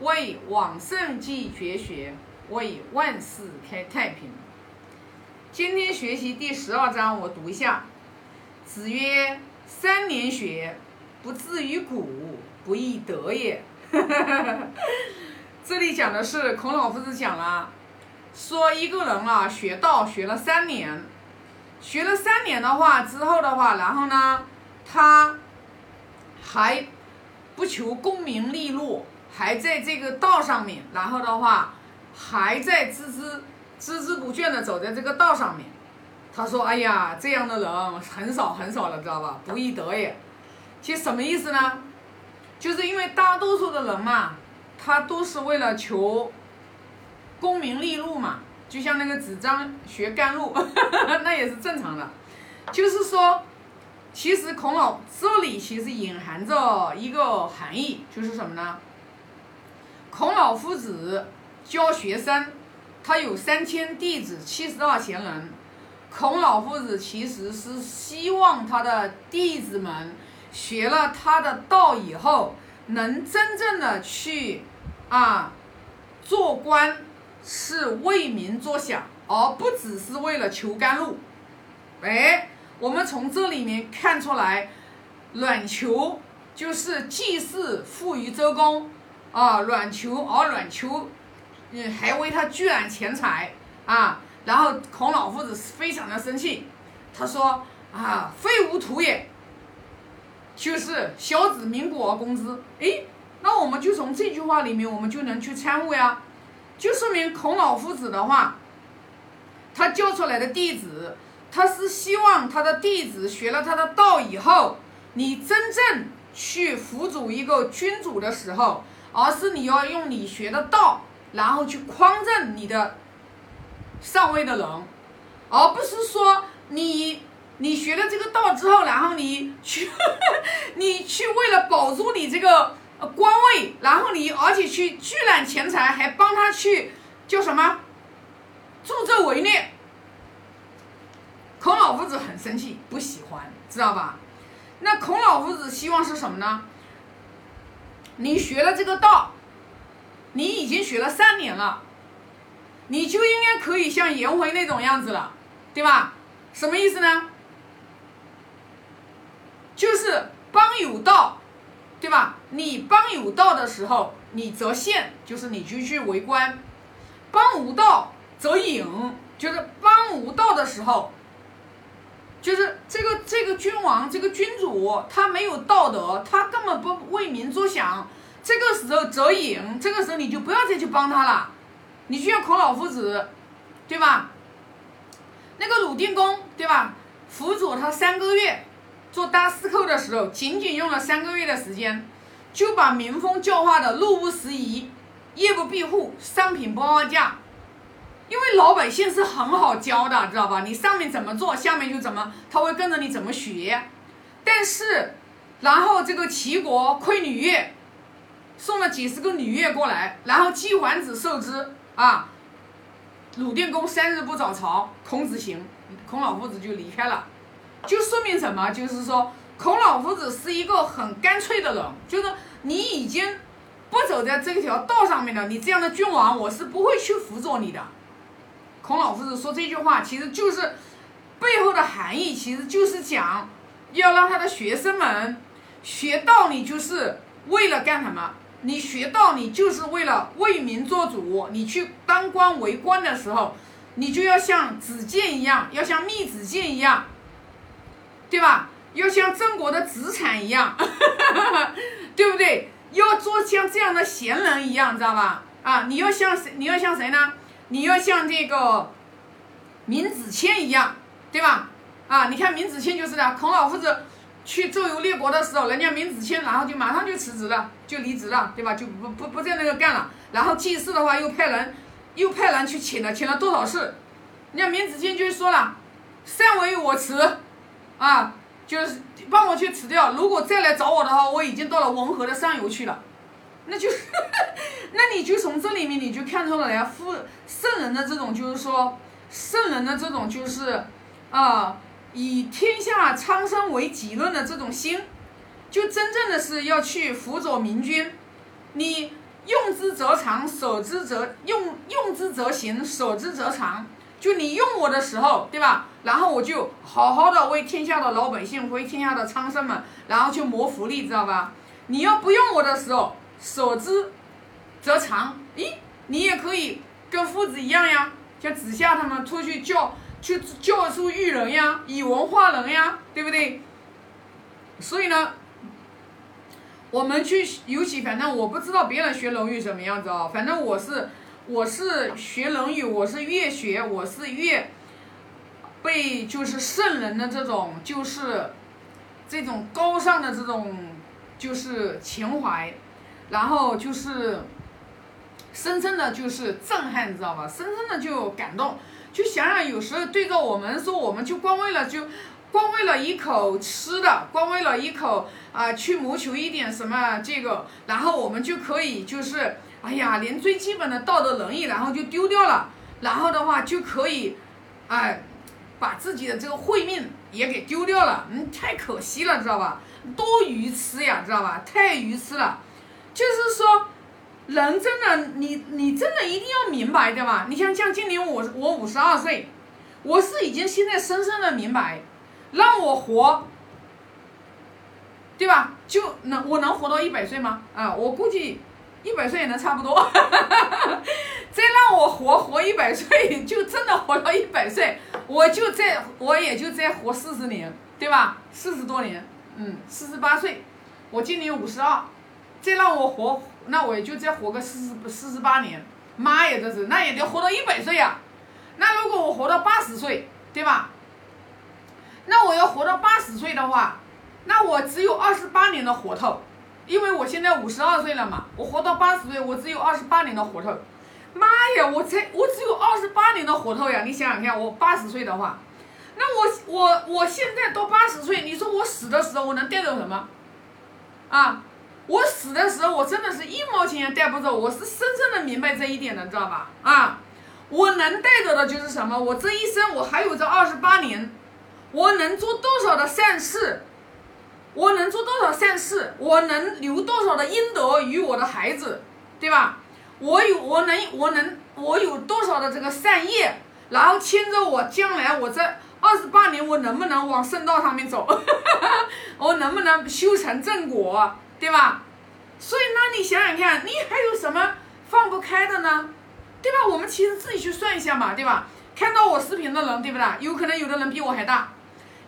为往圣继绝学，为万世开太平。今天学习第十二章，我读一下。子曰：“三年学，不至于古，不亦得也。”这里讲的是孔老夫子讲了，说一个人啊，学道学了三年，学了三年的话之后的话，然后呢，他还不求功名利禄。还在这个道上面，然后的话，还在孜孜孜孜不倦的走在这个道上面。他说：“哎呀，这样的人很少很少了，知道吧？不易得也。其实什么意思呢？就是因为大多数的人嘛，他都是为了求功名利禄嘛。就像那个子张学甘露，那也是正常的。就是说，其实孔老这里其实隐含着一个含义，就是什么呢？”孔老夫子教学生，他有三千弟子，七十二贤人。孔老夫子其实是希望他的弟子们学了他的道以后，能真正的去啊做官，是为民着想，而不只是为了求甘露。哎，我们从这里面看出来，卵求就是祭祀富于周公。啊，阮求而阮求，嗯，还为他聚揽钱财啊。然后孔老夫子非常的生气，他说啊，废无徒也，就是小子民国而攻之。哎，那我们就从这句话里面，我们就能去参悟呀，就说明孔老夫子的话，他教出来的弟子，他是希望他的弟子学了他的道以后，你真正去辅佐一个君主的时候。而是你要用你学的道，然后去匡正你的上位的人，而不是说你你学了这个道之后，然后你去 你去为了保住你这个官位，然后你而且去聚揽钱财，还帮他去叫什么助纣为虐。孔老夫子很生气，不喜欢，知道吧？那孔老夫子希望是什么呢？你学了这个道，你已经学了三年了，你就应该可以像颜回那种样子了，对吧？什么意思呢？就是帮有道，对吧？你帮有道的时候，你则现，就是你就去为官；帮无道则隐，就是帮无道的时候。就是这个这个君王这个君主他没有道德，他根本不为民着想。这个时候则隐，这个时候你就不要再去帮他了。你就像孔老夫子，对吧？那个鲁定公，对吧？辅佐他三个月做大司寇的时候，仅仅用了三个月的时间，就把民风教化的路不拾遗，夜不闭户，商品不报价。因为老百姓是很好教的，知道吧？你上面怎么做，下面就怎么，他会跟着你怎么学。但是，然后这个齐国亏女乐，送了几十个女乐过来，然后季桓子受之啊。鲁定公三日不早朝，孔子行，孔老夫子就离开了。就说明什么？就是说，孔老夫子是一个很干脆的人，就是你已经不走在这条道上面了，你这样的君王，我是不会去辅佐你的。孔老夫子说这句话，其实就是背后的含义，其实就是讲要让他的学生们学道，理就是为了干什么？你学道，理就是为了为民做主。你去当官为官的时候，你就要像子建一样，要像密子建一样，对吧？要像郑国的子产一样，对不对？要做像这样的贤人一样，知道吧？啊，你要像谁？你要像谁呢？你要像这个闵子骞一样，对吧？啊，你看闵子骞就是的，孔老夫子去周游列国的时候，人家闵子骞然后就马上就辞职了，就离职了，对吧？就不不不在那个干了。然后祭祀的话又派人又派人去请了，请了多少次？人家闵子骞就说了：“善为我辞，啊，就是帮我去辞掉。如果再来找我的话，我已经到了文河的上游去了。”那就，那你就从这里面你就看出来呀，富圣人的这种就是说，圣人的这种就是，啊，以天下苍生为己任的这种心，就真正的是要去辅佐明君。你用之则长，守之则用用之则行，守之则长。就你用我的时候，对吧？然后我就好好的为天下的老百姓，为天下的苍生们，然后去谋福利，知道吧？你要不用我的时候，守之则长。咦，你也可以跟夫子一样呀，像子夏他们出去教，去教书育人呀，以文化人呀，对不对？所以呢。我们去，尤其反正我不知道别人学《论语》什么样子哦，反正我是我是学《论语》，我是越学我是越被就是圣人的这种就是这种高尚的这种就是情怀，然后就是深深的就是震撼，你知道吧？深深的就感动，就想想有时候对着我们说，我们就光为了就。光为了一口吃的，光为了一口啊，去谋求一点什么这个，然后我们就可以就是，哎呀，连最基本的道德仁义，然后就丢掉了，然后的话就可以，哎，把自己的这个慧命也给丢掉了，嗯，太可惜了，知道吧？多愚痴呀，知道吧？太愚痴了，就是说，人真的，你你真的一定要明白，对吧？你像像今年我我五十二岁，我是已经现在深深的明白。让我活，对吧？就能我能活到一百岁吗？啊，我估计一百岁也能差不多。再让我活活一百岁，就真的活到一百岁，我就再我也就再活四十年，对吧？四十多年，嗯，四十八岁，我今年五十二，再让我活，那我也就再活个四十四十八年。妈呀，这是那也得活到一百岁呀。那如果我活到八十岁，对吧？那我要活到八十岁的话，那我只有二十八年的活头，因为我现在五十二岁了嘛，我活到八十岁，我只有二十八年的活头。妈呀，我才我只有二十八年的活头呀！你想想看，我八十岁的话，那我我我现在到八十岁，你说我死的时候我能带走什么？啊，我死的时候我真的是一毛钱也带不走，我是深深的明白这一点的，知道吧？啊，我能带走的就是什么？我这一生我还有这二十八年。我能做多少的善事？我能做多少善事？我能留多少的阴德于我的孩子，对吧？我有，我能，我能，我有多少的这个善业，然后牵着我将来我这二十八年，我能不能往圣道上面走？我能不能修成正果，对吧？所以，那你想想看，你还有什么放不开的呢？对吧？我们其实自己去算一下嘛，对吧？看到我视频的人，对不对？有可能有的人比我还大。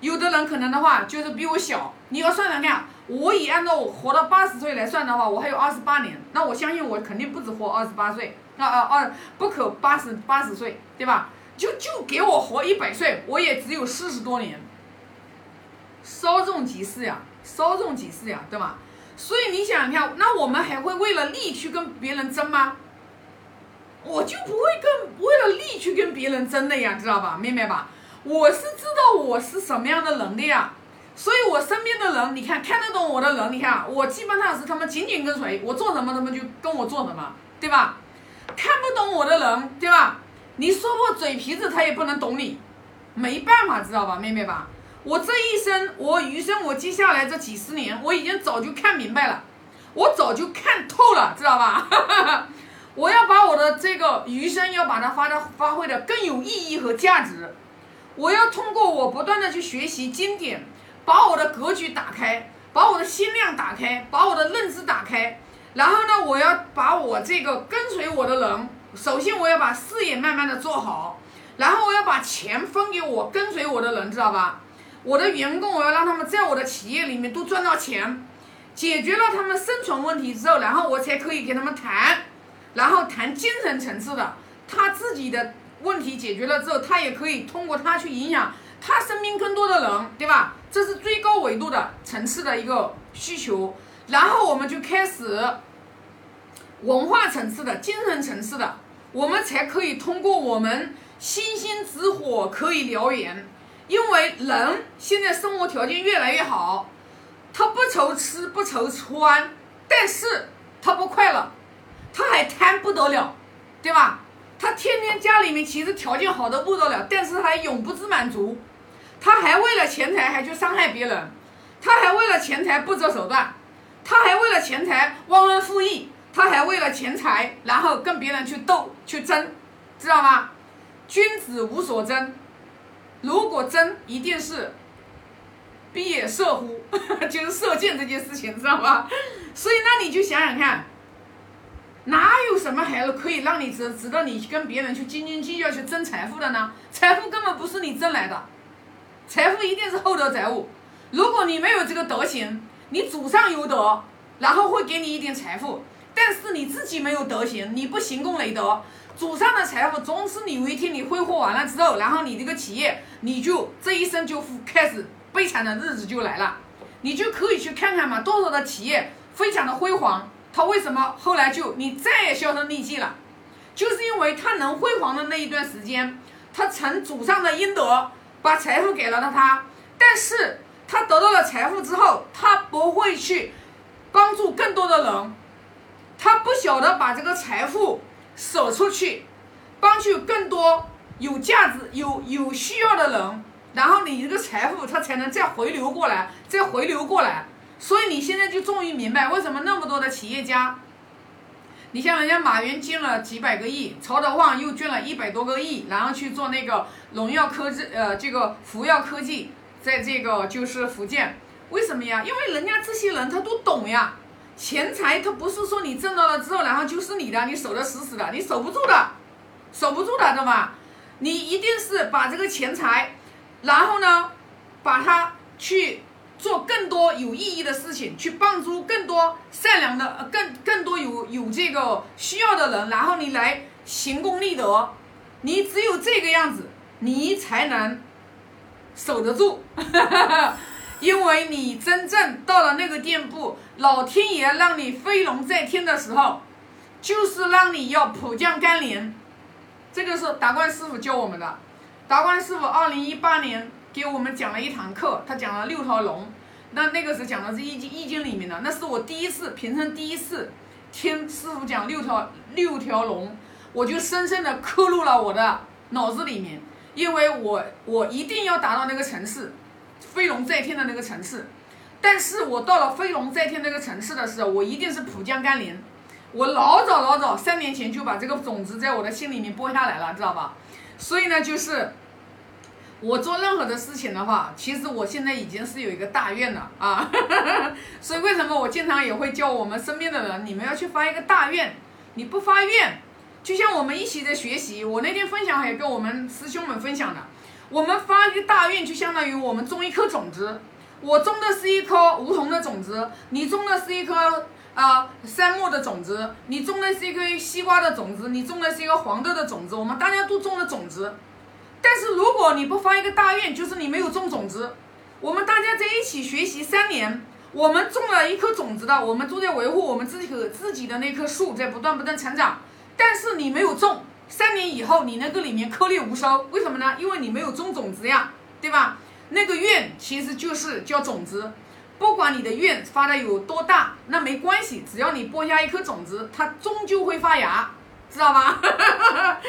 有的人可能的话就是比我小，你要算算看，我以按照我活到八十岁来算的话，我还有二十八年，那我相信我肯定不止活二十八岁，啊啊二不可八十八十岁，对吧？就就给我活一百岁，我也只有四十多年，稍纵即逝呀，稍纵即逝呀，对吧？所以你想想看，那我们还会为了利去跟别人争吗？我就不会跟为了利去跟别人争的呀，知道吧？明白吧？我是知道我是什么样的人的呀，所以我身边的人，你看看得懂我的人，你看我基本上是他们紧紧跟随，我做什么他们就跟我做什么，对吧？看不懂我的人，对吧？你说破嘴皮子他也不能懂你，没办法，知道吧，妹妹吧？我这一生，我余生，我接下来这几十年，我已经早就看明白了，我早就看透了，知道吧？我要把我的这个余生要把它发的发挥的更有意义和价值。我要通过我不断的去学习经典，把我的格局打开，把我的心量打开，把我的认知打开。然后呢，我要把我这个跟随我的人，首先我要把事业慢慢的做好，然后我要把钱分给我跟随我的人，知道吧？我的员工，我要让他们在我的企业里面都赚到钱，解决了他们生存问题之后，然后我才可以给他们谈，然后谈精神层次的，他自己的。问题解决了之后，他也可以通过他去影响他身边更多的人，对吧？这是最高维度的层次的一个需求。然后我们就开始文化层次的、精神层次的，我们才可以通过我们星星之火可以燎原。因为人现在生活条件越来越好，他不愁吃不愁穿，但是他不快乐，他还贪不得了，对吧？他天天家里面其实条件好的不得了，但是还永不知满足，他还为了钱财还去伤害别人，他还为了钱财不择手段，他还为了钱财忘恩负义，他他还为了钱财，然后跟别人去斗去争，知道吗？君子无所争，如果争，一定是必也射乎，就是射箭这件事情，知道吧？所以那你就想想看，哪有什么孩子可以让你值值得你跟别人去斤斤计较去争财富的呢？财富根本不是你挣来的，财富一定是厚德载物。如果你没有这个德行，你祖上有德，然后会给你一点财富。但是你自己没有德行，你不行功累德，祖上的财富总是你有一天你挥霍完了之后，然后你这个企业你就这一生就开始悲惨的日子就来了，你就可以去看看嘛，多少的企业非常的辉煌，他为什么后来就你再也销声匿迹了？就是因为他能辉煌的那一段时间，他承祖上的阴德，把财富给了了他，但是他得到了财富之后，他不会去帮助更多的人。他不晓得把这个财富舍出去，帮助更多有价值、有有需要的人，然后你这个财富它才能再回流过来，再回流过来。所以你现在就终于明白为什么那么多的企业家，你像人家马云捐了几百个亿，曹德旺又捐了一百多个亿，然后去做那个荣耀科技，呃，这个福耀科技，在这个就是福建，为什么呀？因为人家这些人他都懂呀。钱财它不是说你挣到了之后，然后就是你的，你守得死死的，你守不住的，守不住的，知道吧？你一定是把这个钱财，然后呢，把它去做更多有意义的事情，去帮助更多善良的、更更多有有这个需要的人，然后你来行功立德，你只有这个样子，你才能守得住。因为你真正到了那个店铺，老天爷让你飞龙在天的时候，就是让你要普降甘霖。这个是达观师傅教我们的。达观师傅二零一八年给我们讲了一堂课，他讲了六条龙。那那个是讲的是易经易经里面的，那是我第一次平生第一次听师傅讲六条六条龙，我就深深的刻入了我的脑子里面，因为我我一定要达到那个层次。飞龙在天的那个城市，但是我到了飞龙在天那个城市的时候，我一定是浦江甘霖。我老早老早三年前就把这个种子在我的心里面播下来了，知道吧？所以呢，就是我做任何的事情的话，其实我现在已经是有一个大愿了啊。所以为什么我经常也会叫我们身边的人，你们要去发一个大愿？你不发愿，就像我们一起在学习，我那天分享也跟我们师兄们分享的。我们发一个大愿，就相当于我们种一颗种子。我种的是一颗梧桐的种子，你种的是一颗啊杉木的种子，你种的是一颗西瓜的种子，你种的是一个黄豆的种子。我们大家都种了种子，但是如果你不发一个大愿，就是你没有种种子。我们大家在一起学习三年，我们种了一颗种子的，我们都在维护我们自己自己的那棵树在不断不断成长，但是你没有种。三年以后，你那个里面颗粒无收，为什么呢？因为你没有种种子呀，对吧？那个愿其实就是叫种子，不管你的愿发的有多大，那没关系，只要你播下一颗种子，它终究会发芽，知道吧？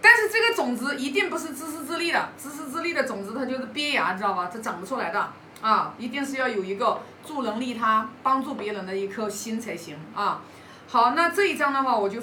但是这个种子一定不是自私自利的，自私自利的种子它就是鳖芽，知道吧？它长不出来的啊，一定是要有一个助人利他、帮助别人的一颗心才行啊。好，那这一章的话，我就。